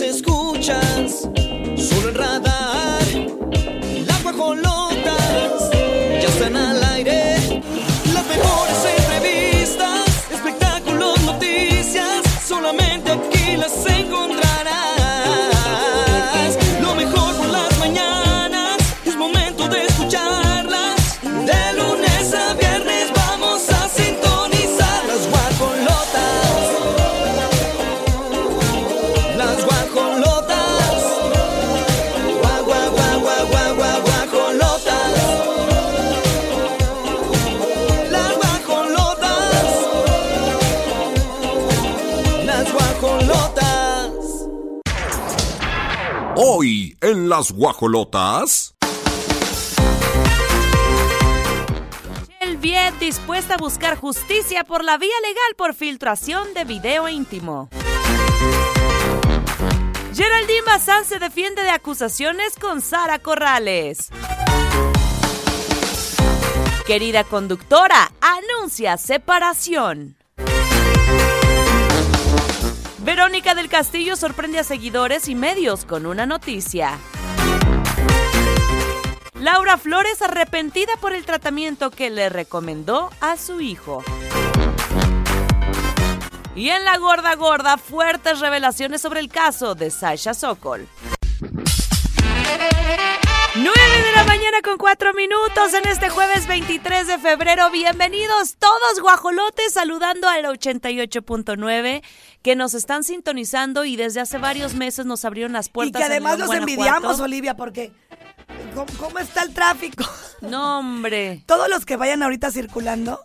escuchas solo en radar. Las guajolotas. Viet dispuesta a buscar justicia por la vía legal por filtración de video íntimo. Geraldine Bazán se defiende de acusaciones con Sara Corrales. Querida conductora, anuncia separación. Verónica del Castillo sorprende a seguidores y medios con una noticia. Laura Flores arrepentida por el tratamiento que le recomendó a su hijo. Y en la gorda gorda, fuertes revelaciones sobre el caso de Sasha Sokol. 9 de la mañana con 4 minutos en este jueves 23 de febrero. Bienvenidos todos guajolotes saludando al 88.9 que nos están sintonizando y desde hace varios meses nos abrieron las Y puertas. que en además León, los envidiamos. Olivia, porque ¿cómo, cómo está el tráfico? No, hombre. Todos los que vayan ahorita circulando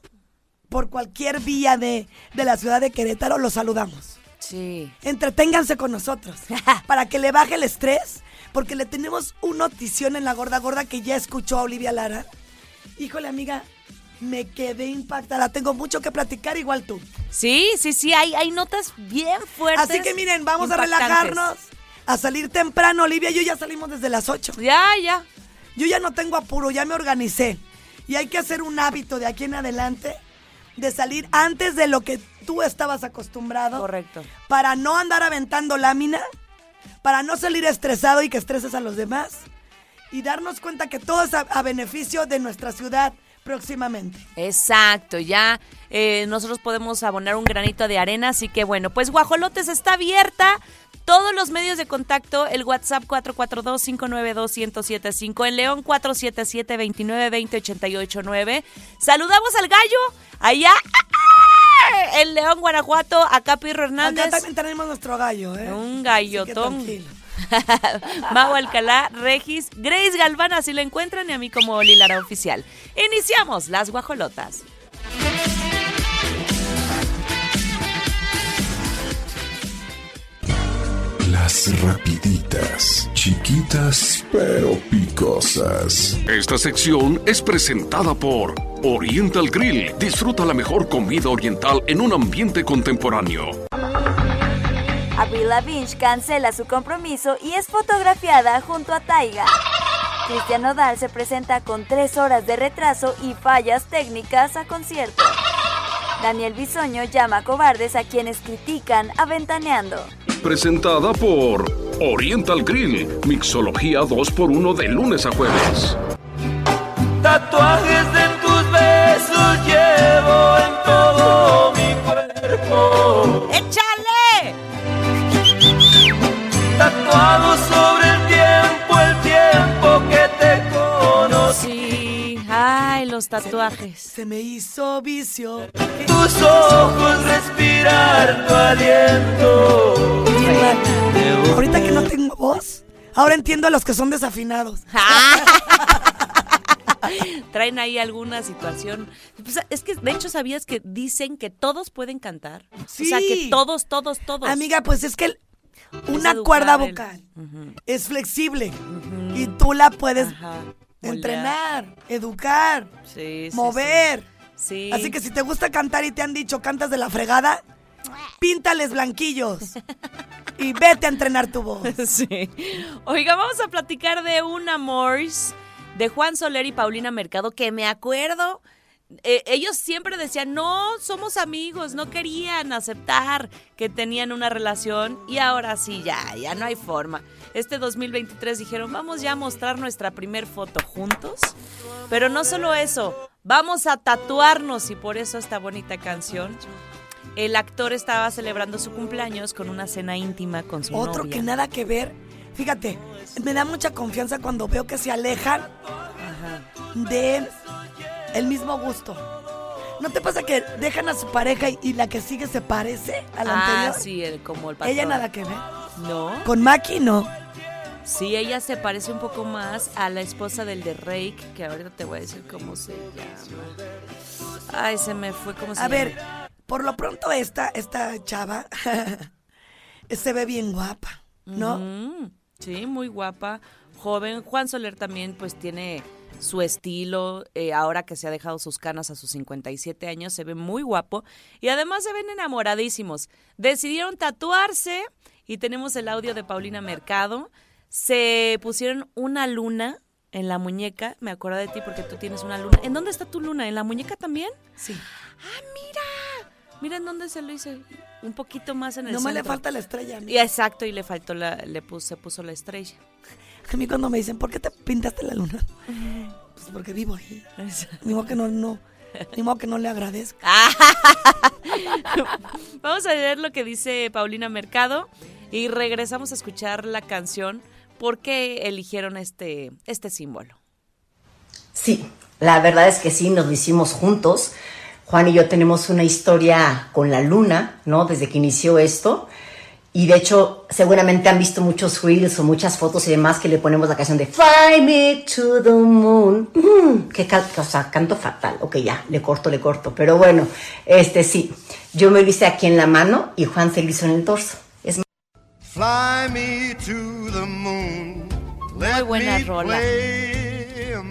por cualquier vía de, de la ciudad de Querétaro, los saludamos. Sí. Entreténganse con nosotros para que le baje el estrés, porque le tenemos un notición en la gorda gorda que ya escuchó a Olivia Lara. Híjole, amiga, me quedé impactada. Tengo mucho que platicar, igual tú. Sí, sí, sí, hay, hay notas bien fuertes. Así que miren, vamos a relajarnos, a salir temprano. Olivia y yo ya salimos desde las 8. Ya, ya. Yo ya no tengo apuro, ya me organicé. Y hay que hacer un hábito de aquí en adelante de salir antes de lo que tú estabas acostumbrado. Correcto. Para no andar aventando lámina, para no salir estresado y que estreses a los demás. Y darnos cuenta que todo es a, a beneficio de nuestra ciudad próximamente. Exacto, ya eh, nosotros podemos abonar un granito de arena, así que bueno, pues Guajolotes está abierta. Todos los medios de contacto, el WhatsApp 442-592-1075, el León 477-2920-889. Saludamos al gallo allá en León, Guanajuato, acá Pirro Hernández. Acá también tenemos nuestro gallo, ¿eh? Un gallotón. Mau Alcalá, Regis, Grace Galván, así lo encuentran y a mí como Oli Lara Oficial. Iniciamos las guajolotas. Las rapiditas, chiquitas pero picosas. Esta sección es presentada por Oriental Grill. Disfruta la mejor comida oriental en un ambiente contemporáneo. Avril Lavigne cancela su compromiso y es fotografiada junto a Taiga. Cristian Nodal se presenta con tres horas de retraso y fallas técnicas a concierto. Daniel Bisoño llama cobardes a quienes critican Aventaneando. Presentada por Oriental Grill. Mixología 2x1 de lunes a jueves. Tatuajes de tus besos llevo en todo mi cuerpo. ¡Échale! Tatuado los tatuajes. Se me hizo vicio. Tus ojos respirar tu aliento. Ahorita que no tengo voz, ahora entiendo a los que son desafinados. Traen ahí alguna situación. Pues, es que, de hecho, ¿sabías que dicen que todos pueden cantar? O sea, que Sí. todos, todos, todos. Amiga, pues es que el- una cuerda el- vocal es flexible y tú la puedes Ajá, entrenar, educar, Sí, sí, mover. Sí. Así que si te gusta cantar y te han dicho cantas de la fregada, píntales blanquillos y vete a entrenar tu voz. Sí. Oiga, vamos a platicar de un amor de Juan Soler y Paulina Mercado que me acuerdo eh, ellos siempre decían, no, somos amigos, no querían aceptar que tenían una relación y ahora sí, ya, ya no hay forma. Este 2023 dijeron, vamos ya a mostrar nuestra primer foto juntos, pero no solo eso, vamos a tatuarnos y por eso esta bonita canción. El actor estaba celebrando su cumpleaños con una cena íntima con su Otro novia. que nada que ver. Fíjate, me da mucha confianza cuando veo que se alejan de el mismo gusto. ¿No te pasa que dejan a su pareja y, y la que sigue se parece a la Ah, anterior? sí, el- como el patrón. Ella nada que ver. No. Con Maki no. Sí, ella se parece un poco más a la esposa del de Rake, que ahorita te voy a decir cómo se llama. Ay, se me fue cómo se A llama. ver, por lo pronto esta, esta chava se ve bien guapa, ¿no? Mm, sí, muy guapa, joven. Juan Soler también pues tiene su estilo, eh, ahora que se ha dejado sus canas a sus 57 años, se ve muy guapo y además se ven enamoradísimos. Decidieron tatuarse y tenemos el audio de Paulina Mercado. Se pusieron una luna en la muñeca, me acuerdo de ti porque tú tienes una luna. ¿En dónde está tu luna? ¿En la muñeca también? Sí. ¡Ah, mira! Mira en dónde se lo hice. Un poquito más en el No me le falta la estrella mí. Y exacto, y le faltó la, le puso, se puso la estrella. A mí cuando me dicen, ¿por qué te pintaste la luna? Pues porque vivo ahí. Ni modo que no, no, ni modo que no le agradezco. Vamos a ver lo que dice Paulina Mercado y regresamos a escuchar la canción. ¿Por qué eligieron este, este símbolo? Sí, la verdad es que sí, nos lo hicimos juntos. Juan y yo tenemos una historia con la luna, ¿no? Desde que inició esto. Y de hecho, seguramente han visto muchos reels o muchas fotos y demás que le ponemos la canción de Fly Me to the Moon. Mm, qué cal- o sea, canto fatal. Ok, ya, le corto, le corto. Pero bueno, este sí, yo me lo hice aquí en la mano y Juan se lo hizo en el torso. Es Fly me to the moon. Muy buena rola.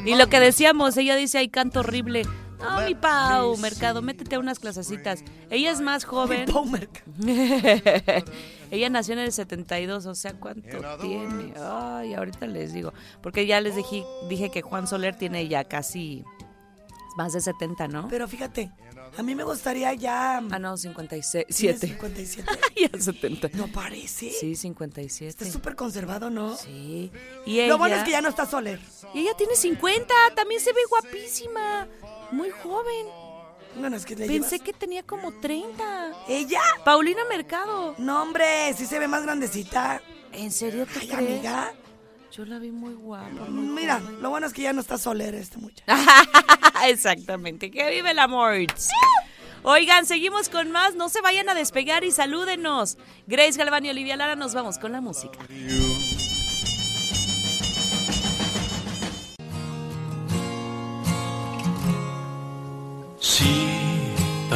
Y lo que decíamos, ella dice, ay, canto horrible. No, mi Pau, Mercado, métete a unas clasecitas. Ella es más joven. Pau Mercado. Ella nació en el 72, o sea, ¿cuánto tiene? Ay, ahorita les digo. Porque ya les dije, dije que Juan Soler tiene ya casi más de 70, ¿no? Pero fíjate, a mí me gustaría ya... Ah, no, 57. ¿Tiene 57? ya 70. No parece. Sí, 57. Está súper conservado, ¿no? Sí. Y ella, Lo bueno es que ya no está Soler. y ella tiene 50, también se ve guapísima. Muy joven. Bueno, es que le Pensé llevas- que tenía como 30. ¿Ella? Paulina Mercado. No, hombre, sí se ve más grandecita. ¿En serio te Ay, crees? amiga. Yo la vi muy guapa. muy Mira, lo bueno es que ya no está Soler este muchacho. Exactamente, que vive el amor. Oigan, seguimos con más, no se vayan a despegar y salúdenos. Grace Galván y Olivia Lara, nos vamos con la música.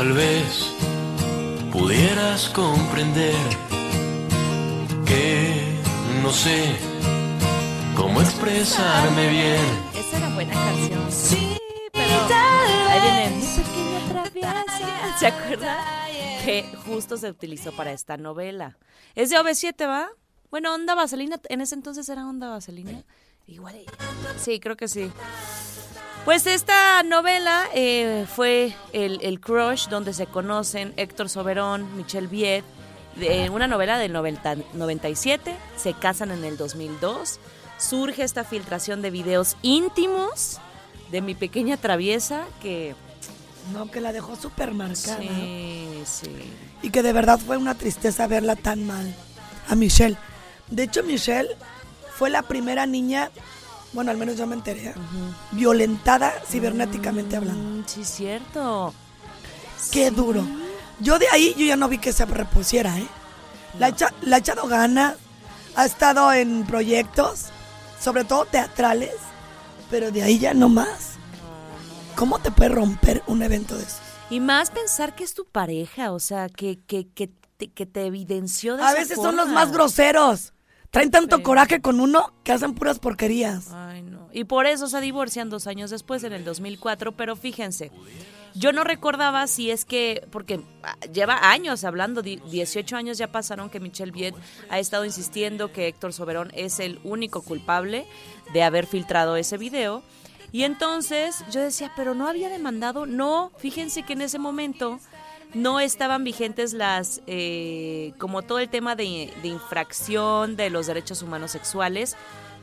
Tal vez pudieras comprender que no sé cómo expresarme bien. Esa era buena canción. Sí, pero ahí viene mi pequeña traviesia. ¿Se acuerdan? Que justo se utilizó para esta novela. Es de OV7, ¿va? Bueno, Onda Vaselina, en ese entonces era Onda Vaselina. Igual. Sí, creo que sí. Pues esta novela eh, fue el, el Crush, donde se conocen Héctor Soberón, Michelle Viet, de una novela del 90 97, se casan en el 2002, surge esta filtración de videos íntimos de mi pequeña traviesa que... No, que la dejó súper marcada. Sí, sí. Y que de verdad fue una tristeza verla tan mal. A Michelle. De hecho, Michelle fue la primera niña, bueno, al menos yo me enteré, violentada cibernéticamente hablando. Mm, sí, cierto. Qué duro. Yo de ahí yo ya no vi que se repusiera, ¿eh? La, ha echa- la ha echado ganas, ha estado en proyectos, sobre todo teatrales, pero de ahí ya no más. ¿Cómo te puede romper un evento de eso? Y más pensar que es tu pareja, o sea, que, que, que, te, que te evidenció de A esa veces son los más groseros. Traen tanto coraje con uno que hacen puras porquerías. Ay, no. Y por eso se divorcian dos años después, en el 2004. Pero fíjense, yo no recordaba si es que, porque ah, lleva años hablando, di- 18 años ya pasaron que Michelle Viet ha estado insistiendo que Héctor Soberón es el único culpable de haber filtrado ese video. Y entonces yo decía, pero no había demandado. No, fíjense que en ese momento no estaban vigentes las, eh, como todo el tema de, de infracción de los derechos humanos sexuales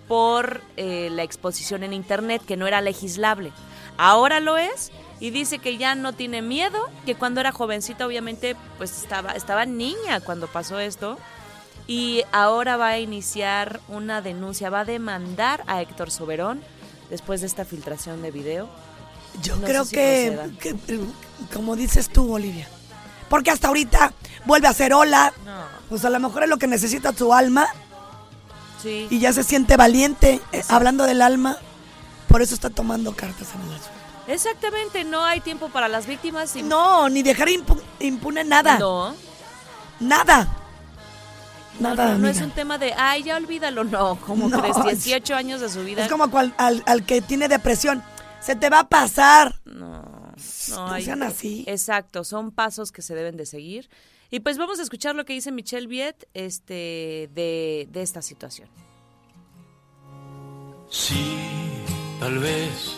por eh, la exposición en Internet, que no era legislable. Ahora lo es y dice que ya no tiene miedo, que cuando era jovencita obviamente pues estaba, estaba niña cuando pasó esto y ahora va a iniciar una denuncia, va a demandar a Héctor Soberón después de esta filtración de video. Yo No creo si que, que, como dices tú, Olivia, porque hasta ahorita vuelve a hacer hola, No. pues a lo mejor es lo que necesita tu alma Sí. y ya se siente valiente, eh, hablando del alma, por eso está tomando cartas en el asunto. Exactamente, no hay tiempo para las víctimas. y- No, ni dejar impu- impune nada, No, nada. Nada, no, no es un tema de, ay, ya olvídalo, no, como No, crees, es- 18 años de su vida. Es como cual- al, al que tiene depresión, se te va a pasar. No, No hay- sean así. Exacto, son pasos que se deben de seguir. Y pues vamos a escuchar lo que dice Michelle Viet este, de, de esta situación. Sí, tal vez.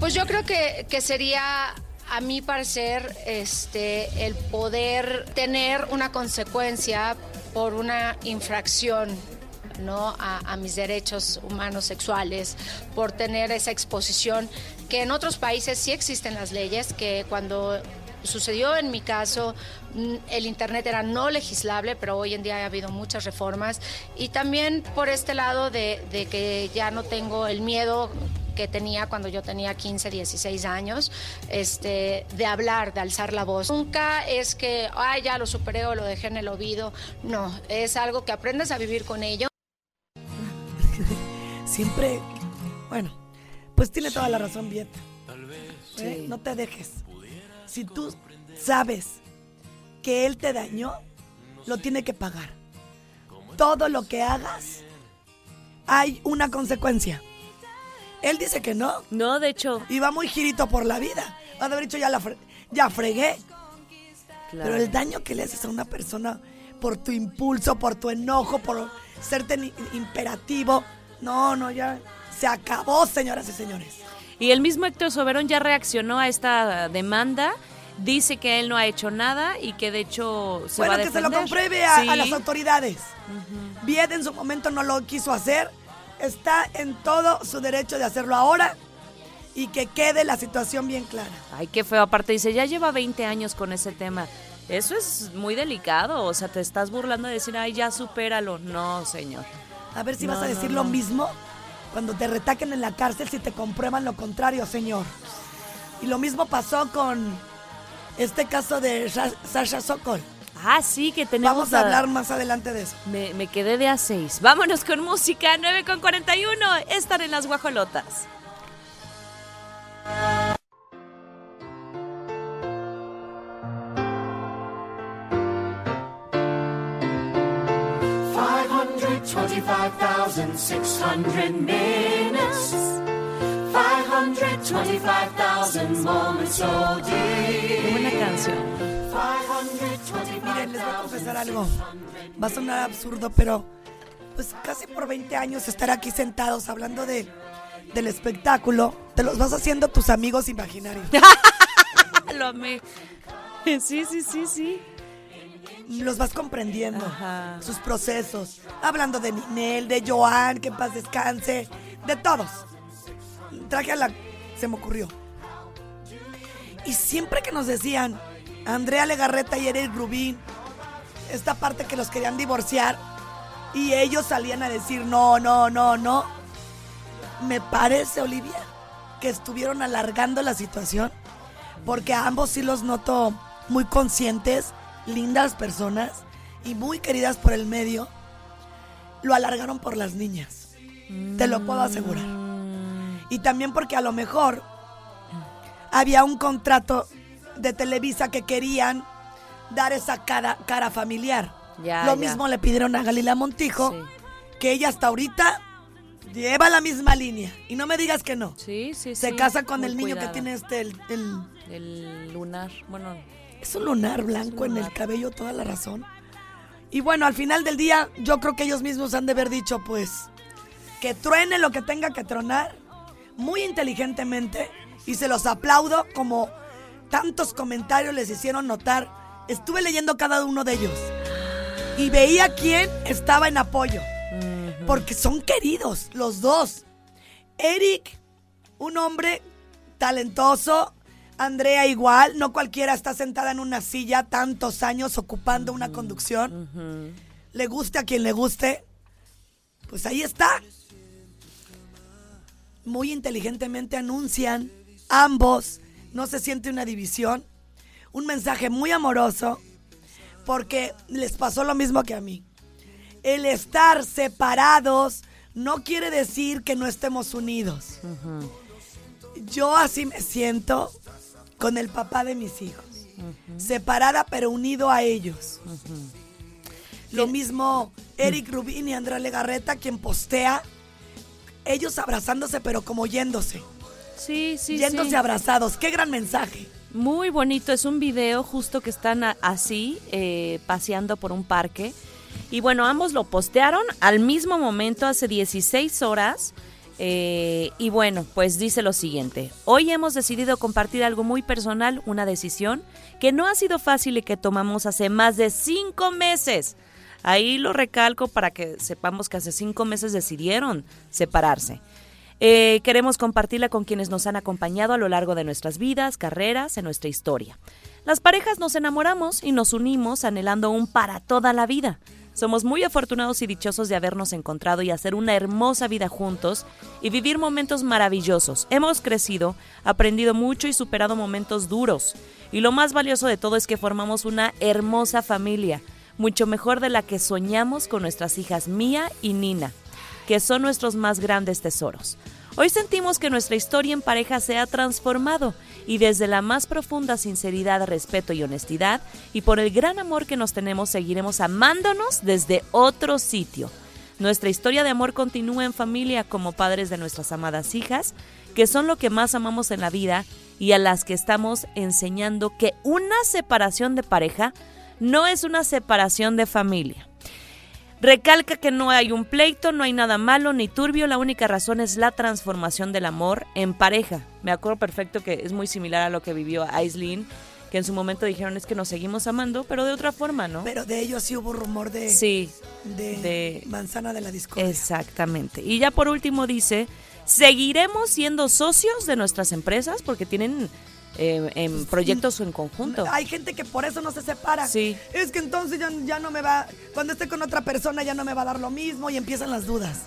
Pues yo creo que, que sería, a mi parecer, este, el poder tener una consecuencia por una infracción ¿no? a, mis derechos humanos sexuales, por tener esa exposición, que en otros países sí existen las leyes, que cuando sucedió en mi caso, mm, el Internet era no legislable, pero hoy en día ha habido muchas reformas. Y también por este lado de, de que ya no tengo el miedo que tenía cuando yo tenía 15, 16 años, este, de hablar, de alzar la voz. Nunca es que, ay, ya lo superé o lo dejé en el olvido. No, es algo que aprendes a vivir con ello. Siempre, bueno, pues tiene toda la razón, Viet. ¿eh? Sí. No te dejes. Si tú sabes que él te dañó, lo tiene que pagar. Todo lo que hagas, hay una consecuencia. Él dice que no. No, de hecho, Y va muy girito por la vida. Va a haber dicho, ya, la fre- ya fregué. claro. Pero el daño que le haces a una persona por tu impulso, por tu enojo, por ser tan imperativo. No, no, ya se acabó, señoras y señores. Y el mismo Héctor Soberón ya reaccionó a esta demanda. Dice que él no ha hecho nada y que de hecho se bueno, va a que se lo defender. compruebe a, Sí. a las autoridades. Vied en su momento no lo quiso hacer. Está en todo su derecho de hacerlo ahora y que quede la situación bien clara. Ay, qué feo. Aparte dice, ya lleva 20 años con ese tema. Eso es muy delicado. O sea, te estás burlando de decir, ay, ya supéralo. No, señor. A ver si No, vas a decir no. lo mismo cuando te retaquen en la cárcel si te comprueban lo contrario, señor. Y lo mismo pasó con este caso de Sha- Sasha Sokol. Ah, sí, que tenemos Vamos a hablar más adelante de eso. Me, me quedé de a 6. Vámonos con música, 9 con 41. Están en las guajolotas. 25,600 minutes, 525,000 moments all day. Buena canción. Miren, les voy a confesar algo. Va a sonar absurdo, pero pues casi por 20 años estar aquí sentados hablando de, del espectáculo, te los vas haciendo tus amigos imaginarios. Lo amé. Sí, sí, sí, sí. Los vas comprendiendo, Ajá. sus procesos. Hablando de Ninel, de Joan, que en paz descanse, de todos. Traje a la... se me ocurrió. Y siempre que nos decían, Andrea Legarreta y Eric Rubín, esta parte que los querían divorciar, y ellos salían a decir, no, no, no, no. Me parece, Olivia, que estuvieron alargando la situación, porque a ambos sí los noto muy conscientes, lindas personas y muy queridas por el medio. Lo alargaron por las niñas, te lo puedo asegurar. Y también porque a lo mejor había un contrato de Televisa que querían dar esa cara, cara familiar. Ya, Lo ya. mismo le pidieron a Galila Montijo, Sí. que ella hasta ahorita lleva la misma línea. Y no me digas que no. Sí, sí, Se sí. casa con Muy el niño que tiene este, el, el- El lunar. Bueno, es un lunar blanco en el cabello, toda la razón. Y bueno, al final del día, yo creo que ellos mismos han de haber dicho, pues, que truene lo que tenga que tronar, muy inteligentemente y se los aplaudo como tantos comentarios les hicieron notar. Estuve leyendo cada uno de ellos y veía quién estaba en apoyo. Porque son queridos los dos. Eric, un hombre talentoso. Andrea igual, no cualquiera está sentada en una silla tantos años ocupando una conducción. Le guste a quien le guste. Pues ahí está. Muy inteligentemente anuncian ambos, no se siente una división, un mensaje muy amoroso, porque les pasó lo mismo que a mí. El estar separados no quiere decir que no estemos unidos. Yo así me siento con el papá de mis hijos. Separada pero unido a ellos. Lo mismo Eric Rubin y Andrea Legarreta, quien postea ellos abrazándose pero como yéndose. Sí, sí, Yéndose sí. abrazados. Qué gran mensaje. Muy bonito, es un video justo que están así, eh, paseando por un parque. Y bueno, ambos lo postearon al mismo momento, hace 16 horas. Eh, y bueno, pues dice lo siguiente. Hoy hemos decidido compartir algo muy personal, una decisión que no ha sido fácil y que tomamos hace más de cinco meses. Ahí lo recalco para que sepamos que hace cinco meses decidieron separarse. Eh, queremos compartirla con quienes nos han acompañado a lo largo de nuestras vidas, carreras, en nuestra historia. Las parejas nos enamoramos y nos unimos anhelando un para toda la vida. Somos muy afortunados y dichosos de habernos encontrado y hacer una hermosa vida juntos y vivir momentos maravillosos. Hemos crecido, aprendido mucho y superado momentos duros. Y lo más valioso de todo es que formamos una hermosa familia, mucho mejor de la que soñamos con nuestras hijas Mía y Nina que son nuestros más grandes tesoros. Hoy sentimos que nuestra historia en pareja se ha transformado y desde la más profunda sinceridad, respeto y honestidad y por el gran amor que nos tenemos seguiremos amándonos desde otro sitio. Nuestra historia de amor continúa en familia como padres de nuestras amadas hijas, que son lo que más amamos en la vida y a las que estamos enseñando que una separación de pareja no es una separación de familia. Recalca que no hay un pleito, no hay nada malo ni turbio, la única razón es la transformación del amor en pareja. Me acuerdo perfecto que es muy similar a lo que vivió Aislinn, que en su momento dijeron es que nos seguimos amando, pero de otra forma, ¿no? Pero de ellos sí hubo rumor de, Sí, de, de- manzana de la discordia. Exactamente. Y ya por último dice, seguiremos siendo socios de nuestras empresas porque tienen eh, en proyectos en conjunto. Hay gente que por eso no se separa. Sí. Es que entonces ya, ya no me va, cuando esté con otra persona ya no me va a dar lo mismo y empiezan las dudas.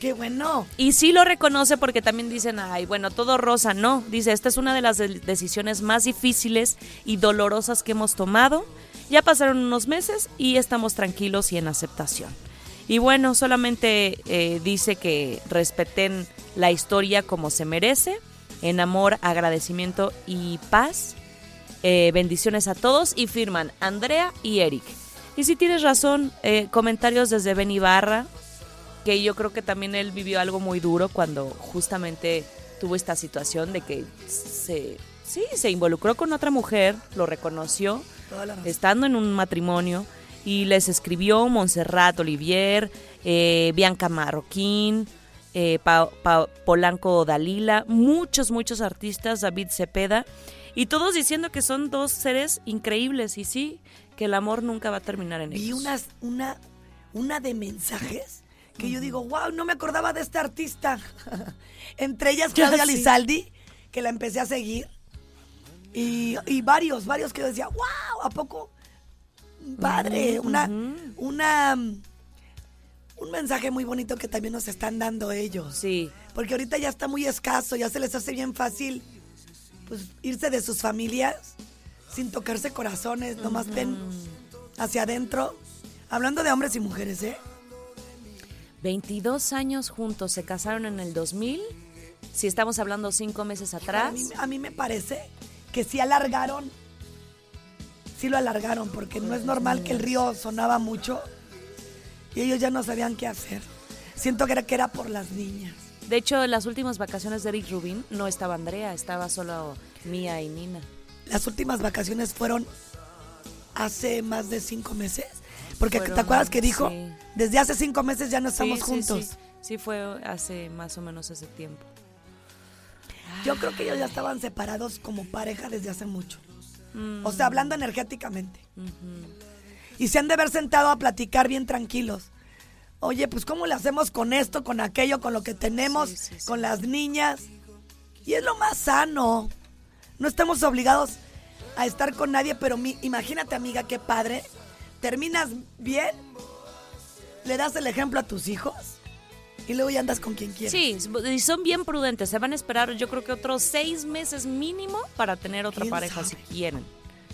Qué bueno. Y sí lo reconoce porque también dicen, ay, bueno, todo rosa, no. Dice, esta es una de las de- decisiones más difíciles y dolorosas que hemos tomado. Ya pasaron unos meses y estamos tranquilos y en aceptación. Y bueno, solamente eh, dice que respeten la historia como se merece, en amor, agradecimiento y paz. Eh, bendiciones a todos y firman Andrea y Eric. Y si tienes razón, eh, comentarios desde Ben Ibarra, que yo creo que también él vivió algo muy duro cuando justamente tuvo esta situación de que se, sí, se involucró con otra mujer, lo reconoció, estando en un matrimonio, y les escribió Montserrat Olivier, eh, Bianca Marroquín, eh, Pa- Pa- Polanco Dalila, muchos, muchos artistas, David Cepeda, y todos diciendo que son dos seres increíbles, y sí, que el amor nunca va a terminar en Vi ellos. unas, una, una de mensajes que yo digo, wow, no me acordaba de este artista. Entre ellas Claudia Sí. Lizaldi, que la empecé a seguir. Y, y varios, varios que yo decía, wow, ¿a poco? Padre, una, una, un mensaje muy bonito que también nos están dando ellos. Sí. Porque ahorita ya está muy escaso, ya se les hace bien fácil pues, irse de sus familias sin tocarse corazones, nomás ven hacia adentro. Hablando de hombres y mujeres, ¿eh? 22 años juntos, se casaron en el 2000. Si estamos hablando cinco meses A atrás. mí, a mí me parece que sí alargaron, sí lo alargaron, porque no es normal que el río sonaba mucho y ellos ya no sabían qué hacer. Siento que era, que era por las niñas. De hecho, en las últimas vacaciones de Eric Rubin no estaba Andrea, estaba solo Mía y Nina. Las últimas vacaciones fueron hace más de cinco meses. Porque Fueron, te acuerdas que dijo, sí. desde hace cinco meses ya no estamos Sí, juntos. Sí, sí, fue hace más o menos ese tiempo. Yo creo que ellos ya estaban separados como pareja desde hace mucho. Mm. O sea, hablando energéticamente. Y se han de haber sentado a platicar bien tranquilos. Oye, pues ¿cómo le hacemos con esto, con aquello, con lo que tenemos, con las niñas? Y es lo más sano. No estamos obligados a estar con nadie, pero mi- imagínate, amiga, qué padre. Terminas bien, le das el ejemplo a tus hijos y luego ya andas con quien quieras. Sí, y son bien prudentes. Se van a esperar, yo creo que otros seis meses mínimo para tener otra ¿Quién pareja sabe? si quieren.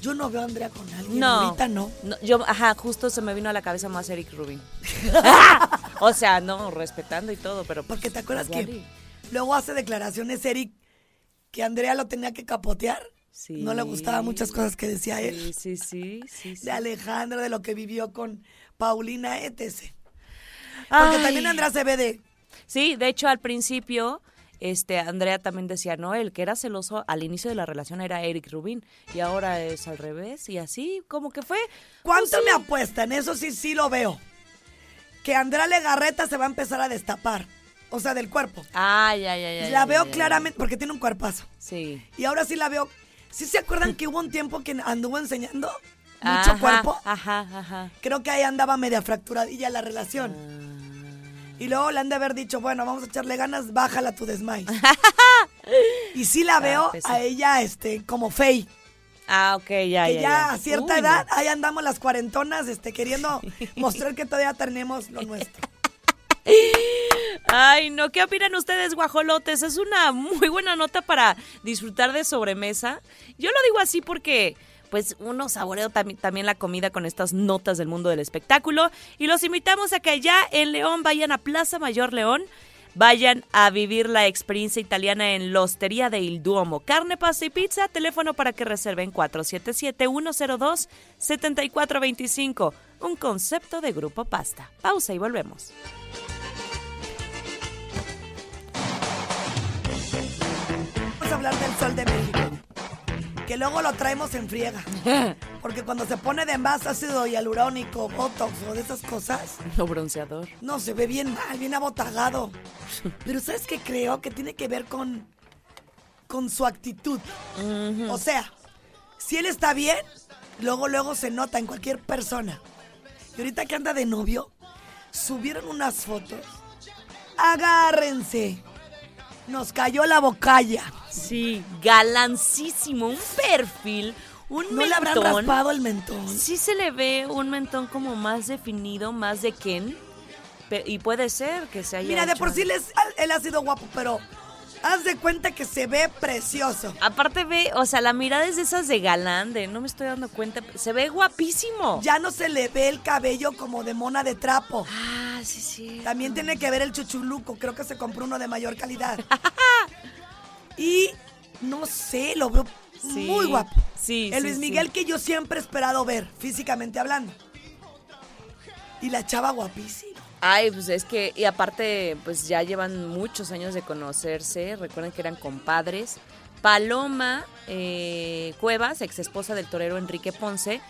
Yo no veo a Andrea con alguien. No, Ahorita no. Yo, ajá, justo se me vino a la cabeza más Eric Rubin. o sea, no, respetando y todo, pero. Porque te acuerdas igual que luego hace declaraciones Eric que Andrea lo tenía que capotear. Sí. No le gustaban muchas cosas que decía él. Sí, sí, sí, sí, sí. De Alejandra, de lo que vivió con Paulina, etc. Porque Ay. también Andrea se ve de... Sí, de hecho, al principio, este, Andrea también decía, no, el que era celoso al inicio de la relación era Eric Rubin y ahora es al revés y así, como que fue. ¿Cuánto pues, sí. me apuestan? Eso sí, sí lo veo. Que Andrea Legarreta se va a empezar a destapar. O sea, del cuerpo. Ay, ay, ay, ay. la veo claramente, porque tiene un cuerpazo. Sí. Y ahora sí la veo. ¿Sí se acuerdan que hubo un tiempo que anduvo enseñando mucho Ajá, cuerpo? Ajá, ajá. Creo que ahí andaba media fracturadilla la relación. Y luego le han de haber dicho, bueno, vamos a echarle ganas, bájala tu desmayo. y sí la veo pues a ella este, como fey. Ah, ok, ya, que ya. ya, ya. a cierta Uy, edad, no. ahí andamos las cuarentonas este, queriendo mostrar que todavía tenemos lo nuestro. Ay, no, ¿qué opinan ustedes, guajolotes? Es una muy buena nota para disfrutar de sobremesa. Yo lo digo así porque, pues, uno saborea también, también la comida con estas notas del mundo del espectáculo. Y los invitamos a que allá en León vayan a Plaza Mayor León. Vayan a vivir la experiencia italiana en la Hostería de Il Duomo. Carne, pasta y pizza. Teléfono para que reserven 477-102-7425. Un concepto de Grupo Pasta. Pausa y volvemos. Vamos a hablar del sol de México. Que luego lo traemos en friega. Porque cuando se pone de más ácido hialurónico, botox o de esas cosas, Lo bronceador. no, se ve bien mal, bien abotagado. Pero ¿sabes qué creo? Que tiene que ver con, con su actitud. O sea, si él está bien, luego, luego se nota en cualquier persona. Y ahorita que anda de novio, subieron unas fotos. Agárrense. Nos cayó la bocalla. Sí, galancísimo, un perfil, un ¿No le habrán mentón. raspado el mentón? Sí se le ve un mentón como más definido, más de Ken. pe- Y puede ser que se haya Mira, de hecho- por sí él, es- él ha sido guapo, pero haz de cuenta que se ve precioso. Aparte ve, o sea, la mirada es de esas de galán, de no me estoy dando cuenta. Se ve guapísimo. Ya no se le ve el cabello como de mona de trapo. Sí, sí. También tiene que ver el chuchuluco. Creo que se compró uno de mayor calidad. y no sé, lo veo Sí, muy guapo. sí, El Luis sí. Miguel que yo siempre he esperado ver, físicamente hablando. Y la chava guapísima. Ay, pues es que, y aparte, pues ya llevan muchos años de conocerse, recuerden que eran compadres. Paloma eh, Cuevas, ex esposa del torero Enrique Ponce,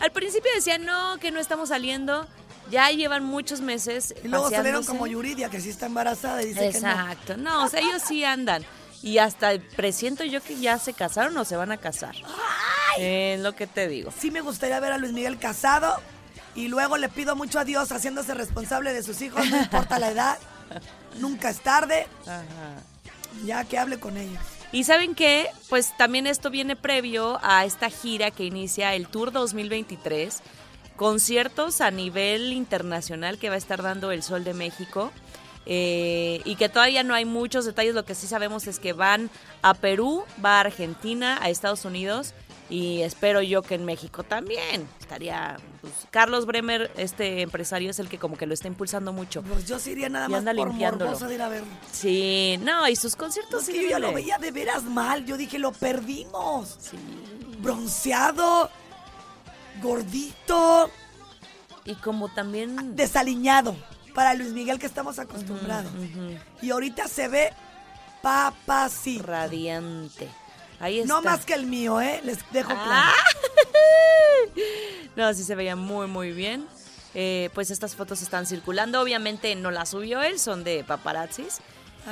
al principio decía, no, que no estamos saliendo, ya llevan muchos meses. Y luego salieron como Yuridia, que sí está embarazada y dice Exacto, no. o sea, ellos sí andan. Y hasta presiento yo que ya se casaron o se van a casar. Es lo que te digo. que no. Sí me gustaría ver a Luis Miguel casado. Y luego le pido mucho a Dios haciéndose responsable de sus hijos, no importa la edad. Nunca es tarde. Ya que hable con ellos. Y saben qué, pues también esto viene previo a esta gira que inicia el Tour 2023, conciertos a nivel internacional que va a estar dando el Sol de México. eh, y que todavía no hay muchos detalles, lo que sí sabemos es que van a Perú, va a Argentina, a Estados Unidos y espero yo que en México también. Estaría, pues, Carlos Bremer, este empresario, es el que como que lo está impulsando mucho. Pues yo sí iría nada Y más anda por limpiándolo. morbosa de ir a verlo. Sí, no, y sus conciertos que yo ya lo veía de veras mal. Yo dije, lo perdimos. Bronceado, gordito, Y como también... desaliñado. Para Luis Miguel que estamos acostumbrados. Y ahorita se ve papacito. Radiante. Ahí está. No más que el mío, ¿eh? Les dejo claro. Ah. No, sí se veía muy, muy bien. Eh, pues estas fotos están circulando. Obviamente no las subió él, son de paparazzis.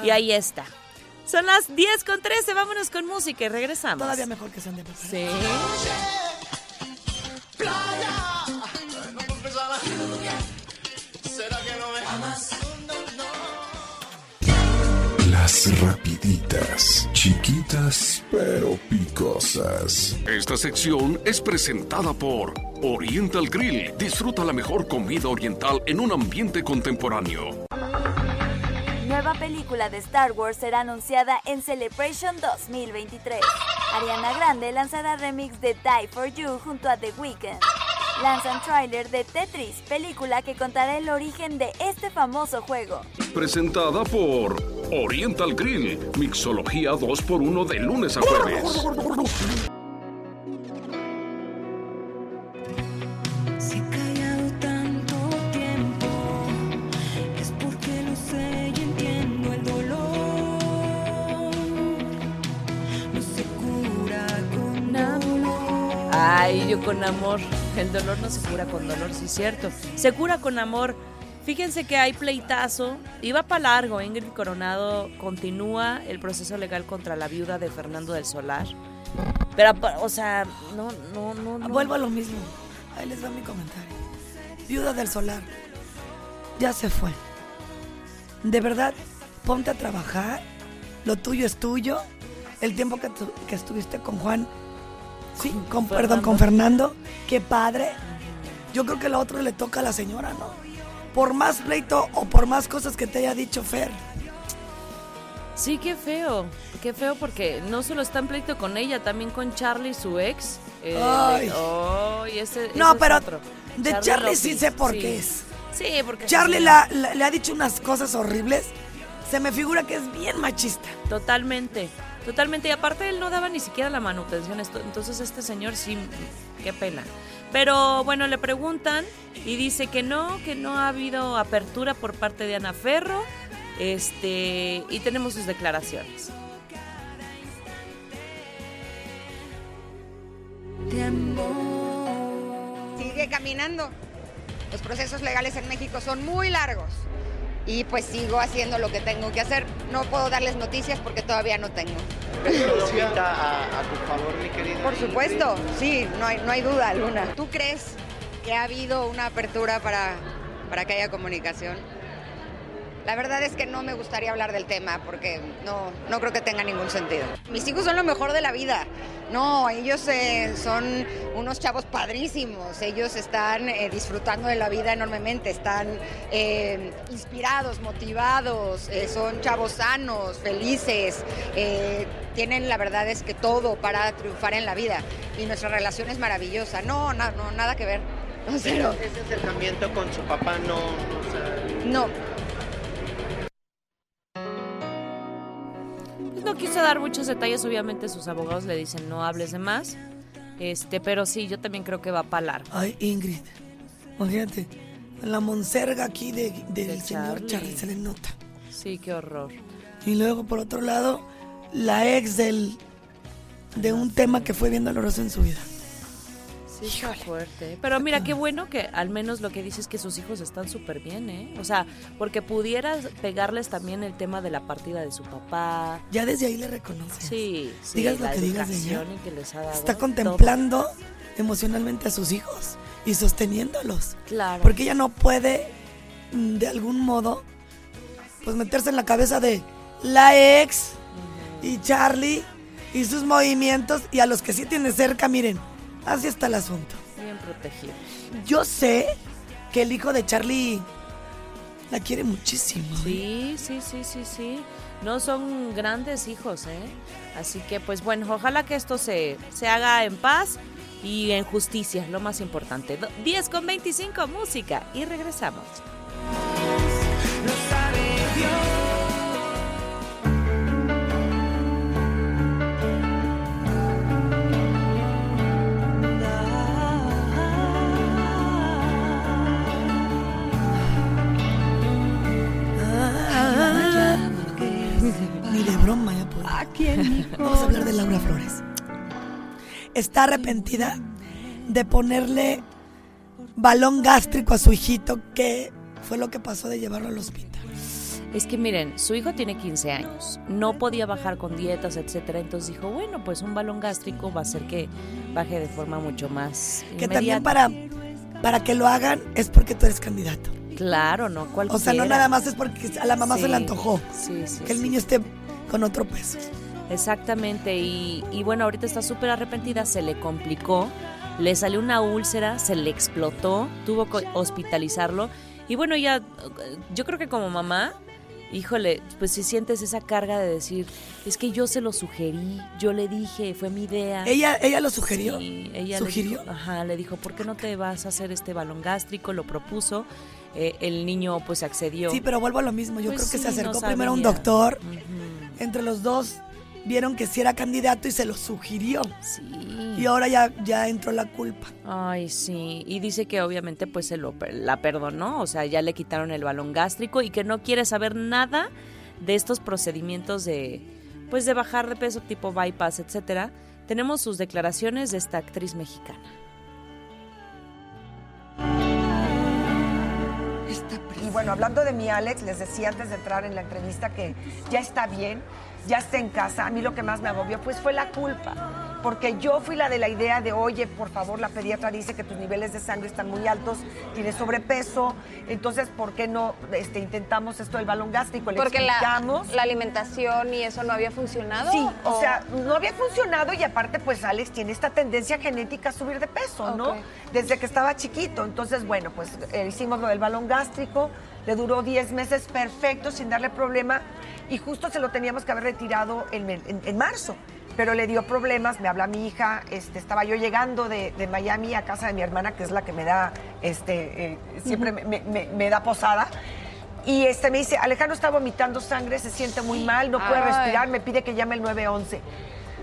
Y Ah. ahí está. Son las 10 con 13, vámonos con música y regresamos. Todavía mejor que sean de Sí. Las rapiditas, chiquitas pero picosas. Esta sección es presentada por Oriental Grill. Disfruta la mejor comida oriental en un ambiente contemporáneo. Nueva película de Star Wars será anunciada en Celebration 2023. Ariana Grande lanzará remix de Die For You junto a The Weeknd. Lanzan tráiler de Tetris, película que contará el origen de este famoso juego. Presentada por Oriental Grill. Mixología 2x1 de lunes a jueves. Si Ay, yo con amor. El dolor no se cura con dolor, sí cierto. Se cura con amor. Fíjense que hay pleitazo. Iba para largo. Ingrid Coronado continúa el proceso legal contra la viuda de Fernando del Solar. Pero, o sea, no, no, no. Vuelvo a lo mismo. Ahí les va mi comentario. Viuda del solar. Ya se fue. De verdad, ponte a trabajar. Lo tuyo es tuyo. El tiempo que, que estuviste con Juan. Sí, con, perdón, con Fernando. Qué padre. Yo creo que lo otro le toca a la señora, ¿no? Por más pleito o por más cosas que te haya dicho Fer. Sí, qué feo. Qué feo porque no solo está en pleito con ella, también con Charlie, su ex. Eh, Ay. ese- No, ese es pero otro. de Charlie, sí sé por sí. qué es. Sí, porque Charlie sí. la- la- le ha dicho unas cosas horribles. Se me figura que es bien machista. Totalmente, totalmente. Y aparte él no daba ni siquiera la manutención. esto- Entonces este señor sí, qué pena. Pero bueno, le preguntan y dice que no, que no ha habido apertura por parte de Ana Ferro. Este, y tenemos sus declaraciones. Sigue caminando. Los procesos legales en México son muy largos y pues sigo haciendo lo que tengo que hacer. No puedo darles noticias porque todavía no tengo. ¿Esto pinta a, a tu favor, mi querida? Por supuesto, sí, no hay, no hay duda alguna. ¿Tú crees que ha habido una apertura para, para que haya comunicación? La verdad es que no me gustaría hablar del tema porque no, no creo que tenga ningún sentido. Mis hijos son lo mejor de la vida. No, ellos eh, son unos chavos padrísimos. Ellos están eh, disfrutando de la vida enormemente. Están eh, inspirados, motivados. son chavos sanos, felices. tienen, la verdad es que todo para triunfar en la vida. Y nuestra relación es maravillosa. No, na- no nada que ver. No, cero. Ese acercamiento con su papá no... o sea, No. No quiso dar muchos detalles, obviamente sus abogados le dicen no hables de más. Este, pero sí, yo también creo que va para largo. Ay, Ingrid. Imagínate. La monserga aquí de- del De señor Charlie. Charlie se le nota. Sí, qué horror. Y luego, por otro lado, la ex del de un tema que fue bien doloroso en su vida. Sí, está fuerte. Pero mira, qué bueno que al menos lo que dices es que sus hijos están súper bien, ¿eh? O sea, porque pudieras pegarles también el tema de la partida de su papá. Ya desde ahí le reconoce. Sí, sí. Digas lo que digas de ella. educación y que les ha dado Está todo. contemplando emocionalmente a sus hijos y sosteniéndolos. Claro. Porque ella no puede, mm, de algún modo, pues meterse en la cabeza de la ex y Charlie y sus movimientos y a los que sí tiene cerca, miren, así está el asunto. Bien protegidos. Yo sé que el hijo de Charlie la quiere muchísimo. ¿eh? Sí, sí, sí, sí, sí. No son grandes hijos, ¿eh? Así que, pues bueno, ojalá que esto se, se haga en paz y en justicia, lo más importante. Do- 10 con 25, música, y regresamos. Ya puedo. Vamos a hablar de Laura Flores. Está arrepentida de ponerle balón gástrico a su hijito, que fue lo que pasó de llevarlo al hospital. Es que miren, su hijo tiene 15 años, no podía bajar con dietas, etcétera, entonces dijo, bueno, pues un balón gástrico va a hacer que baje de forma mucho más Que también para, para que lo hagan es porque tú eres candidato. Claro, no cualquiera. O sea, no nada más es porque a la mamá se le antojó Sí, sí, que el sí. niño esté con otro peso. Exactamente, y, y bueno, ahorita está súper arrepentida, se le complicó, le salió una úlcera, se le explotó, tuvo que hospitalizarlo. Y bueno, ya, yo creo que como mamá, híjole, pues si sientes esa carga de decir, es que yo se lo sugerí, yo le dije, fue mi idea. ¿Ella, ella lo sugirió? Sí, ella ¿Sugirió? Le dijo, ajá, le dijo, ¿por qué no te vas a hacer este balón gástrico? Lo propuso, eh, el niño pues accedió. Sí, pero vuelvo a lo mismo. Yo Pues creo que se no acercó primero a un doctor. Ujú. Entre los dos vieron que sí era candidato y se lo sugirió. Sí. Y ahora ya, ya entró la culpa. Ay, sí. Y dice que obviamente pues se lo la perdonó, o sea, ya le quitaron el balón gástrico y que no quiere saber nada de estos procedimientos de pues de bajar de peso tipo bypass, etcétera. Tenemos sus declaraciones de esta actriz mexicana. Bueno, hablando de mi Alex, les decía antes de entrar en la entrevista que ya está bien, ya está en casa. A mí lo que más me agobió pues fue la culpa. Porque yo fui la de la idea de, oye, por favor, la pediatra dice que tus niveles de sangre están muy altos, tienes sobrepeso, entonces, ¿por qué no este, intentamos esto del balón gástrico? Le Porque la, explicamos. la alimentación y eso no había funcionado. Sí, o sea, no había funcionado y aparte, pues Alex tiene esta tendencia genética a subir de peso, ¿no? Desde que estaba chiquito. Entonces, bueno, pues eh, hicimos lo del balón gástrico, le duró 10 meses perfecto, sin darle problema, y justo se lo teníamos que haber retirado en, en- en marzo. Pero le dio problemas, me habla mi hija, este, estaba yo llegando de, de Miami a casa de mi hermana, que es la que me da, este, eh, siempre me- me- me- me da posada. Y este me dice, Alejandro está vomitando sangre, se siente muy mal, no puede Ay. respirar, me pide que llame el 911.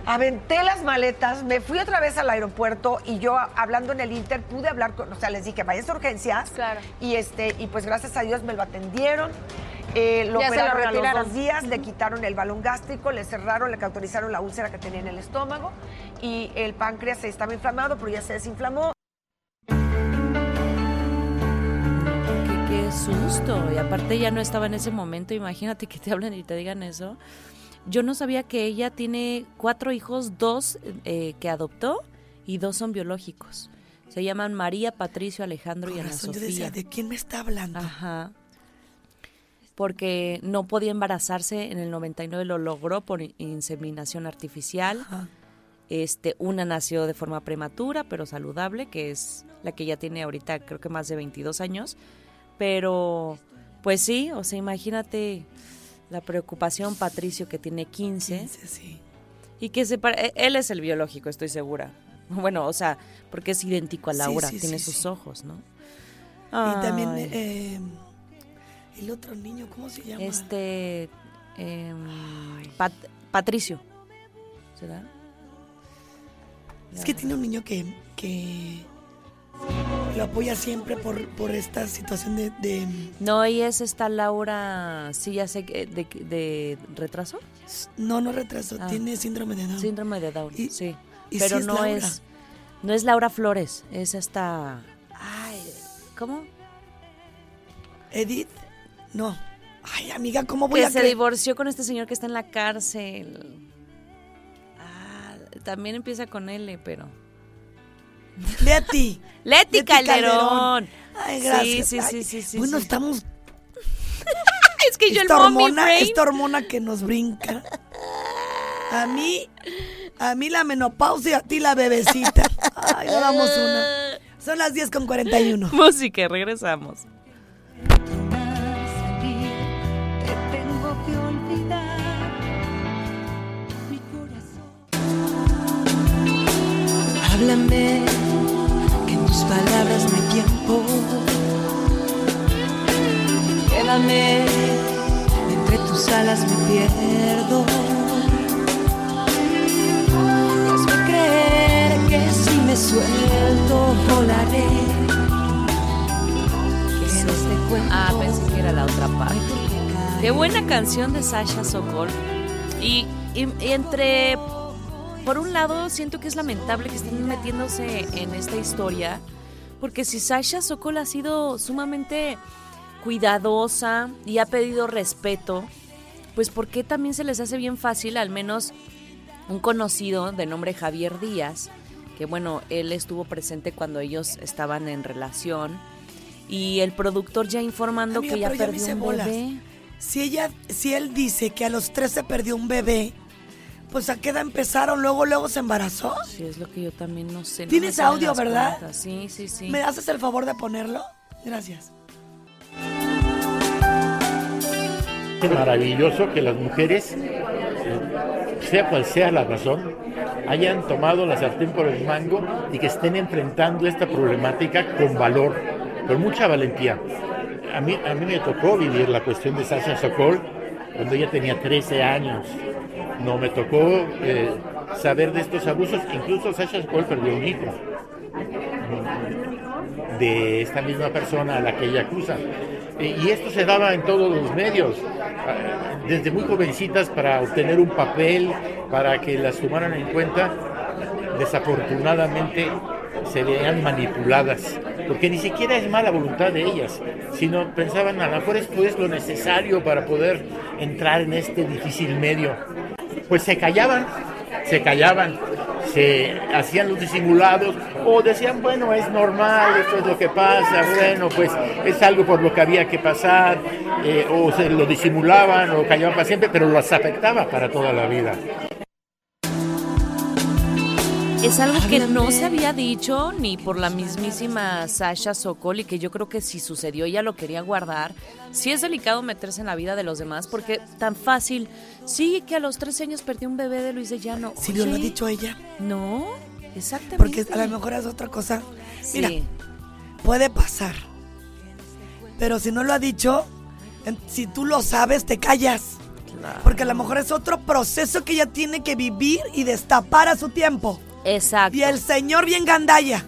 Aventé las maletas, me fui otra vez al aeropuerto y yo hablando en el Inter pude hablar con, o sea, les dije, vayan a urgencias. Claro. Y este, y pues gracias a Dios me lo atendieron. Eh, lo Ya se lo operaron a los dos días, le quitaron el balón gástrico, le cerraron, le cauterizaron la úlcera que tenía en el estómago y el páncreas estaba inflamado, pero ya se desinflamó. Qué, qué susto. Y aparte ya no estaba en ese momento. Imagínate que te hablen y te digan eso. Yo no sabía que ella tiene cuatro hijos, dos eh, que adoptó y dos son biológicos. Se llaman María, Patricio, Alejandro y Ana razón, yo Sofía. decía, ¿de quién me está hablando? Ajá. Porque no podía embarazarse, en el 99 lo logró por in- inseminación artificial. Ajá. Este, una nació de forma prematura, pero saludable, que es la que ya tiene ahorita creo que más de 22 años. Pero, pues sí, o sea, imagínate la preocupación Patricio que tiene 15. 15, sí. Y que se él es el biológico, estoy segura. Bueno, o sea, porque es idéntico a Laura, sí, tiene sus ojos, ¿no? Y también eh, el otro niño, ¿cómo se llama? Este. em, Pat- Patricio. ¿Será? Es que tiene un niño que, que lo apoya siempre por, por esta situación de, de- No, y es esta Laura. Sí, ya sé. ¿De, de retraso? No, no retraso, Ah. tiene síndrome de Down. Síndrome de Down, Y- sí. y Pero sí es no Laura. es. No es Laura Flores, es esta. Ay, ¿cómo? Edith, no. Ay, amiga, ¿cómo voy Que a se divorció con este señor que está en la cárcel. Ah, también empieza con L, pero. Leti. Leti, Leti Calderón. Ay, gracias. Sí, sí, Ay, sí, sí, sí, Bueno, sí. estamos. Es que yo el esta mommy hormona, brain. esta hormona que nos brinca. A mí, a mí la menopausia y a ti la bebecita. Ay, no damos una. Son las 10 con 41. Música, regresamos. Te tengo que olvidar. Mi corazón. Háblame, palabras no hay tiempo. Quédame, entre tus alas me pierdo. Y hazme creer que si me suelto volaré. Que no te cuento. Ah, pensé que era la otra parte. Qué buena canción de Sasha Sokol. Y, y- y entre. Por un lado, siento que es lamentable que estén metiéndose en esta historia. Porque si Sasha Sokol ha sido sumamente cuidadosa y ha pedido respeto, pues ¿por qué también se les hace bien fácil, al menos un conocido de nombre Javier Díaz, que bueno, él estuvo presente cuando ellos estaban en relación, y el productor ya informando Amiga, que ya perdió un bolas. bebé. Si ella, si él dice que a los 13 perdió un bebé, pues a qué edad empezaron, luego, luego se embarazó. Sí, es lo que yo también no sé. no ¿Tienes audio, verdad? cuentas. Sí, sí, sí. ¿Me haces el favor de ponerlo? Gracias. Es maravilloso que las mujeres, sea cual sea la razón, hayan tomado la sartén por el mango y que estén enfrentando esta problemática con valor, con mucha valentía. A mí, a mí me tocó vivir la cuestión de Sasha Sokol cuando ella tenía 13 años. No me tocó eh, saber de estos abusos. Incluso Sasha Sokol perdió un hijo de esta misma persona a la que ella acusa. Eh, Y esto se daba en todos los medios, ah, desde muy jovencitas para obtener un papel, para que las tomaran en cuenta, desafortunadamente se veían manipuladas, porque ni siquiera es mala voluntad de ellas, sino pensaban a lo mejor esto es lo necesario para poder entrar en este difícil medio. Pues se callaban, se callaban, se hacían los disimulados o decían, bueno, es normal, esto es lo que pasa, bueno, pues es algo por lo que había que pasar, eh, o se lo disimulaban o callaban para siempre, pero los afectaba para toda la vida. Es algo que no se había dicho ni por la mismísima Sasha Sokol y que yo creo que si sucedió ella lo quería guardar. Sí es delicado meterse en la vida de los demás porque tan fácil. Sí, que a los 13 años perdió un bebé de Luis de Llano. Si no lo ha dicho ella. No, exactamente. Porque a lo mejor es otra cosa. Mira, Sí. puede pasar. Pero si no lo ha dicho, si tú lo sabes, te callas. Porque a lo mejor es otro proceso que ella tiene que vivir y destapar a su tiempo. Exacto. Y el señor bien gandalla.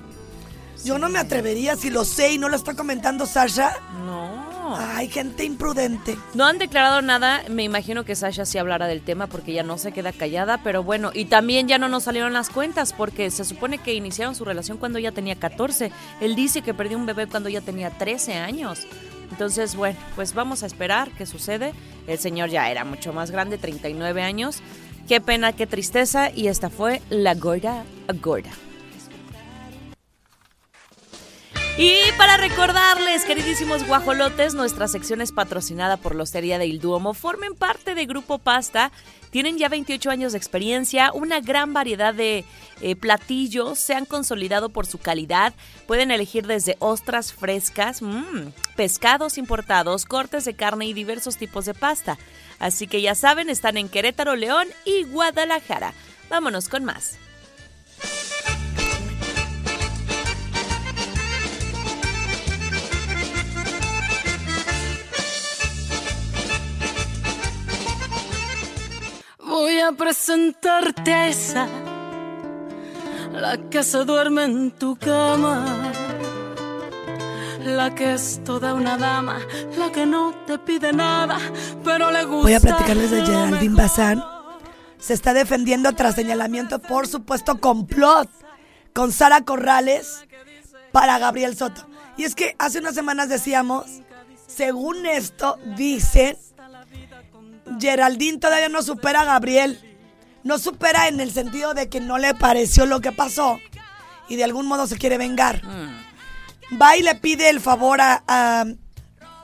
Yo no me atrevería si lo sé y no lo está comentando Sasha. No. Ay, gente imprudente. No han declarado nada, me imagino que Sasha sí hablará del tema porque ya no se queda callada, pero bueno, y también ya no nos salieron las cuentas porque se supone que iniciaron su relación cuando ella tenía 14. Él dice que perdió un bebé cuando ella tenía 13 años. Entonces, bueno, pues vamos a esperar qué sucede. El señor ya era mucho más grande, 39 años. Qué pena, qué tristeza. Y esta fue La Gorda Gorda. Y para recordarles, queridísimos guajolotes, nuestra sección es patrocinada por la Hostería de Il Duomo. Formen parte de Grupo Pasta. Tienen ya 28 años de experiencia, una gran variedad de eh, platillos, se han consolidado por su calidad. Pueden elegir desde ostras frescas, mm, pescados importados, cortes de carne y diversos tipos de pasta. Así que ya saben, están en Querétaro, León y Guadalajara. Vámonos con más. Voy a presentarte a esa, la que se duerme en tu cama, la que es toda una dama, la que no te pide nada, pero le gusta. Voy a platicarles de Geraldine Bazán. Se está defendiendo tras señalamiento por supuesto complot con Sara Corrales para Gabriel Soto. Y es que hace unas semanas decíamos, según esto, dicen, Geraldine todavía no supera a Gabriel. No supera en el sentido de que no le pareció lo que pasó y de algún modo se quiere vengar. Va y le pide el favor a, a-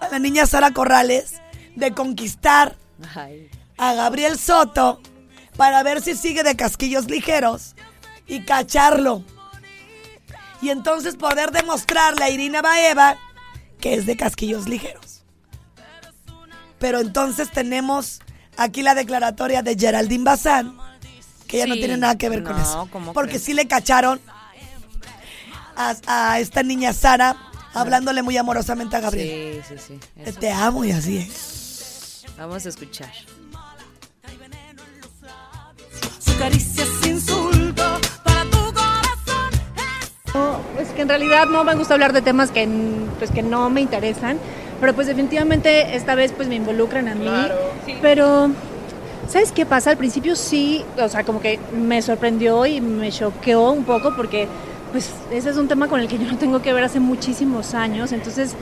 a la niña Sara Corrales de conquistar a Gabriel Soto para ver si sigue de casquillos ligeros y cacharlo. Y entonces poder demostrarle a Irina Baeva que es de casquillos ligeros. Pero entonces tenemos aquí la declaratoria de Geraldine Bazán, que ya no tiene nada que ver con eso. ¿cómo Porque crees? sí le cacharon a, a esta niña Sara hablándole muy amorosamente a Gabriel. Sí, sí, sí. Eso. Te amo y así ¿eh? Vamos a escuchar. Su caricia es insulto para tu corazón. No, pues que en realidad no me gusta hablar de temas que, pues, que no me interesan, pero pues definitivamente esta vez pues me involucran a mí. Pero, ¿sabes qué pasa? Al principio sí, o sea, como que me sorprendió y me choqueó un poco porque pues ese es un tema con el que yo no tengo que ver hace muchísimos años, entonces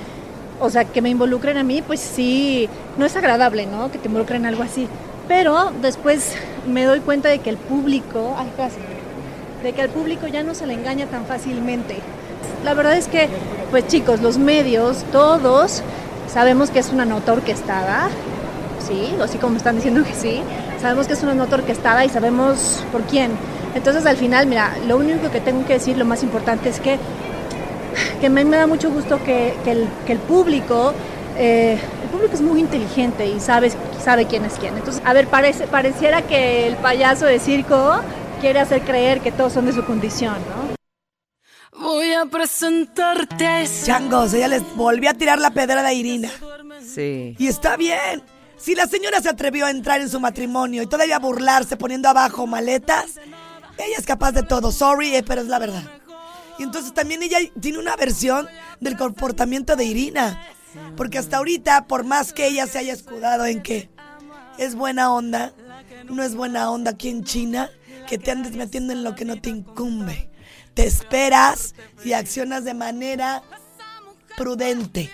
o sea, que me involucren a mí, pues sí, no es agradable, ¿no? Que te involucren en algo así. Pero después me doy cuenta de que el público, ay, casi, de que al público ya no se le engaña tan fácilmente. La verdad es que, pues chicos, los medios, todos, sabemos que es una nota orquestada, sí, así como están diciendo que sí, sabemos que es una nota orquestada y sabemos por quién. Entonces al final, mira, lo único que tengo que decir, lo más importante es que, que me, me da mucho gusto que, que el, que el público, eh, el público es muy inteligente y sabe, sabe quién es quién. Entonces, a ver, parece, pareciera que el payaso de circo quiere hacer creer que todos son de su condición, ¿no? Voy a presentarte a esa. Changos, ella les volvió a tirar la pedra a Irina. Sí. Y está bien. Si la señora se atrevió a entrar en su matrimonio y todavía burlarse poniendo abajo maletas, ella es capaz de todo. Sorry, eh, pero es la verdad. Y entonces también ella tiene una versión del comportamiento de Irina. Porque hasta ahorita, por más que ella se haya escudado en que es buena onda, no es buena onda aquí en China, que te andes metiendo en lo que no te incumbe. Te esperas y accionas de manera prudente.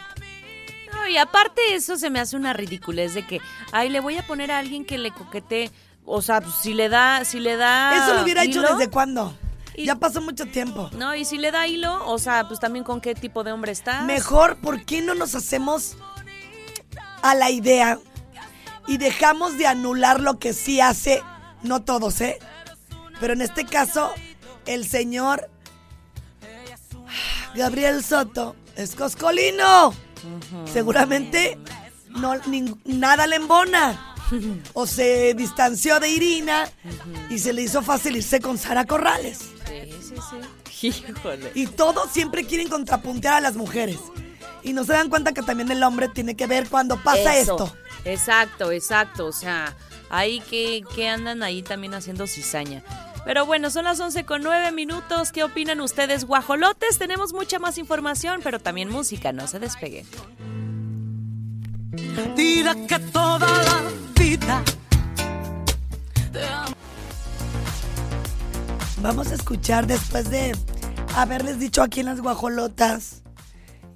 Y aparte eso se me hace una ridiculez de que, ay, le voy a poner a alguien que le coquete, o sea, pues, si le da, si le da Eso lo hubiera hecho desde cuándo. Ya pasó mucho tiempo. No, y si le da hilo, o sea, pues también con qué tipo de hombre está. Mejor, ¿por qué no nos hacemos a la idea y dejamos de anular lo que sí hace, no todos, ¿eh? Pero en este caso, el señor Gabriel Soto es coscolino. Seguramente no, nada le embona. O se distanció de Irina y se le hizo fácil irse con Sara Corrales. Sí, sí, sí. Híjole. Y todos siempre quieren contrapuntear a las mujeres. Y no se dan cuenta que también el hombre tiene que ver cuando pasa Eso. esto. Exacto, exacto. O sea, ahí que, que andan ahí también haciendo cizaña. Pero bueno, son las 11 con 9 minutos. ¿Qué opinan ustedes, guajolotes? Tenemos mucha más información, pero también música. No se despeguen. Que toda la vida Vamos a escuchar después de haberles dicho aquí en las guajolotas,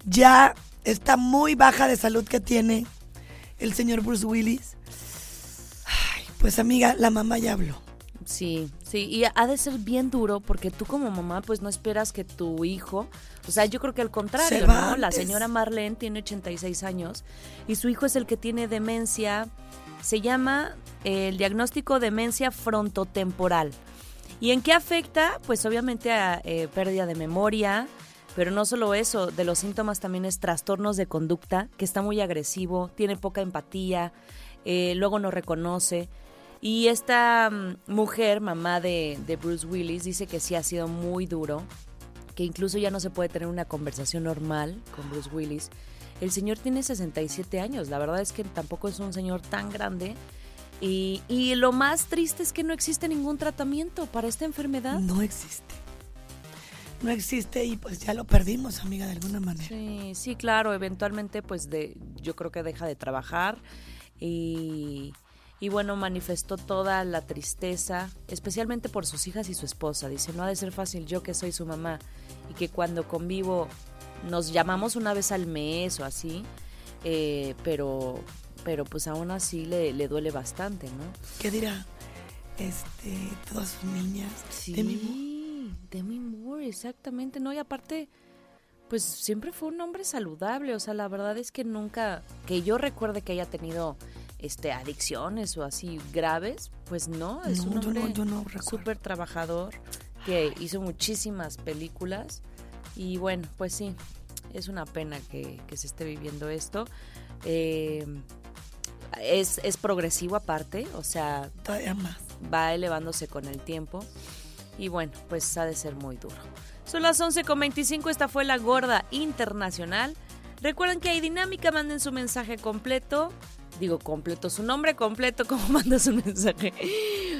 ya está muy baja de salud que tiene el señor Bruce Willis. Ay, pues amiga, la mamá ya habló. Sí, sí, y ha de ser bien duro porque tú como mamá pues no esperas que tu hijo, o sea, yo creo que al contrario, ¿no? La señora Marlene tiene 86 años y su hijo es el que tiene demencia, se llama eh, el diagnóstico demencia frontotemporal. ¿Y en qué afecta? Pues obviamente a eh, pérdida de memoria, pero no solo eso, de los síntomas también es trastornos de conducta, que está muy agresivo, tiene poca empatía, eh, luego no reconoce. Y esta mm, mujer, mamá de, de Bruce Willis, dice que sí ha sido muy duro, que incluso ya no se puede tener una conversación normal con Bruce Willis. El señor tiene 67 años, la verdad es que tampoco es un señor tan grande. Y, y lo más triste es que no existe ningún tratamiento para esta enfermedad. No existe. No existe y pues ya lo perdimos, amiga, de alguna manera. Sí, sí, claro, eventualmente pues de, yo creo que deja de trabajar y, y bueno, manifestó toda la tristeza, especialmente por sus hijas y su esposa. Dice, no ha de ser fácil yo que soy su mamá y que cuando convivo nos llamamos una vez al mes o así, eh, pero, pero pues aún así le, le duele bastante, ¿no? ¿Qué dirá? Este, todas sus niñas. Demi Moore. Sí, Demi Moore, exactamente, ¿no? Y aparte, pues siempre fue un hombre saludable, o sea, la verdad es que nunca, que yo recuerde que haya tenido este adicciones o así graves, pues no, es No, un hombre yo no súper trabajador que hizo muchísimas películas y bueno, pues sí, es una pena que, que se esté viviendo esto. Eh, es, es progresivo aparte, o sea, Todavía más. va elevándose con el tiempo. Y bueno, pues ha de ser muy duro. Son las 11.25, esta fue la Gorda Internacional. Recuerden que hay dinámica, manden su mensaje completo. Digo completo, su nombre completo, ¿cómo mandas un mensaje?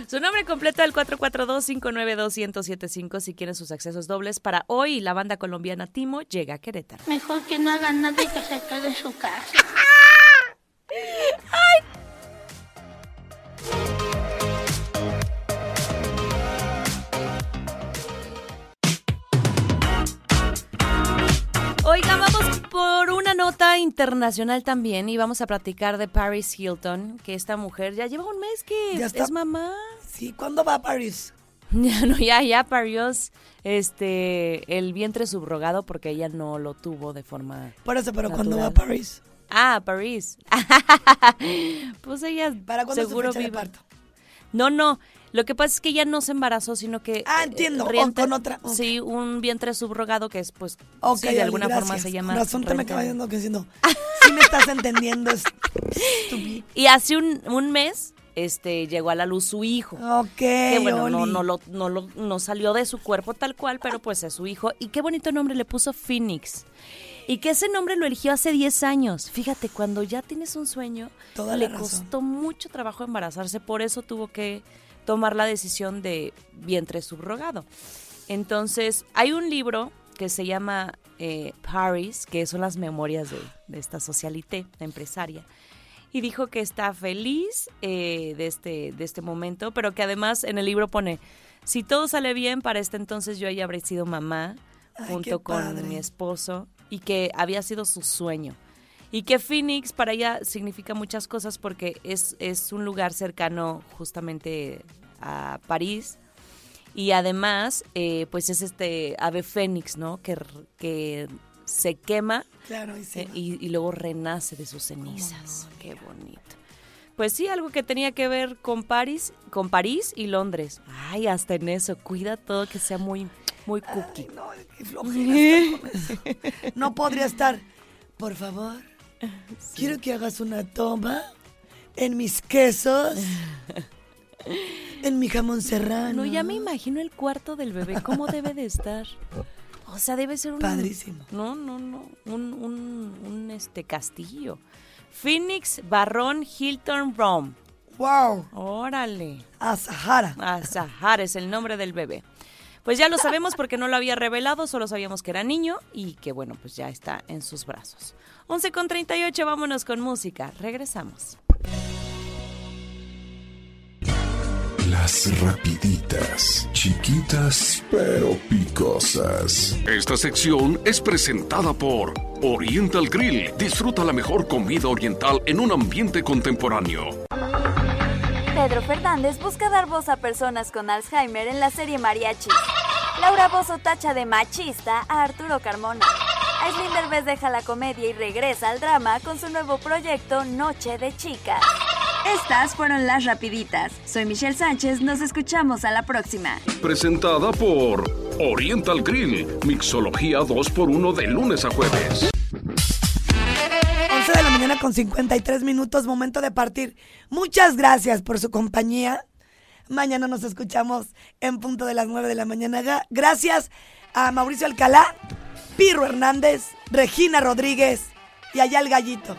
Su nombre completo al 442-592-1075 si quieren sus accesos dobles para hoy. La banda colombiana Timo llega a Querétaro. Mejor que no haga nada y que se quede en su casa. por una nota internacional también y vamos a platicar de Paris Hilton, que esta mujer ya lleva un mes que Ya está. es mamá. Sí, ¿cuándo va a París? Ya no, ya, ya parió este el vientre subrogado porque ella no lo tuvo de forma. Por eso, pero ¿cuándo va a. París? Ah, París. pues ella ¿Para cuándo seguro fecha de parto? No, no. Lo que pasa es que ella no se embarazó, sino que. Ah, eh, entiendo, o renta- con otra-. Sí, un vientre subrogado que es, pues. Ok, sí, de alguna forma se llama. Con razón te me acaba diciendo que diciendo, sí me estás entendiendo. es-. Y hace un, un mes este llegó a la luz su hijo. Ok, que bueno, no, Oli. no, lo, no, lo- no salió de su cuerpo tal cual, pero pues es su hijo. Y qué bonito nombre le puso Phoenix. Y que ese nombre lo eligió hace 10 años. Fíjate, cuando ya tienes un sueño, Toda le costó mucho trabajo embarazarse, por eso tuvo que tomar la decisión de vientre subrogado. Entonces, hay un libro que se llama eh, Paris, que son las memorias de, de esta socialité, la empresaria, y dijo que está feliz eh, de, este, de este momento, pero que además en el libro pone, si todo sale bien, para este entonces yo ya habré sido mamá Ay, junto con mi esposo y que había sido su sueño. Y que Phoenix para ella significa muchas cosas porque es, es un lugar cercano justamente a París. Y además, eh, pues es este ave fénix, ¿no? Que, que se quema Claro, y sí. eh, y, y luego renace de sus cenizas. Qué bonito. Pues sí, algo que tenía que ver con París, con París y Londres. Ay, hasta en eso, cuida todo que sea muy, muy cookie. Qué flojera estar con eso. No podría estar. Por favor, quiero que hagas una toma en mis quesos, en mi jamón serrano. No, ya me imagino el cuarto del bebé, cómo debe de estar. O sea, debe ser un... Padrísimo. No, no, no, un, un, un, este, castillo. Phoenix Barrón Hilton Rome. ¡Wow! Órale. A Sahara. A Sahara es el nombre del bebé. Pues ya lo sabemos porque no lo había revelado, solo sabíamos que era niño y que bueno, pues ya está en sus brazos. 11 con 38, vámonos con música. Regresamos. Las rapiditas, chiquitas pero picosas. Esta sección es presentada por Oriental Grill. Disfruta la mejor comida oriental en un ambiente contemporáneo. Pedro Fernández busca dar voz a personas con Alzheimer en la serie Mariachi. Laura Bozo tacha de machista a Arturo Carmona. Aislinn Derbez deja la comedia y regresa al drama con su nuevo proyecto Noche de Chicas. Estas fueron las rapiditas. Soy Michelle Sánchez, nos escuchamos a la próxima. Presentada por Oriental Grill. Mixología 2x1 de lunes a jueves. 11 de la mañana con 53 minutos, momento de partir. Muchas gracias por su compañía. Mañana nos escuchamos en punto de las 9 de la mañana. Gracias a Mauricio Alcalá, Pirro Hernández, Regina Rodríguez y allá el gallito.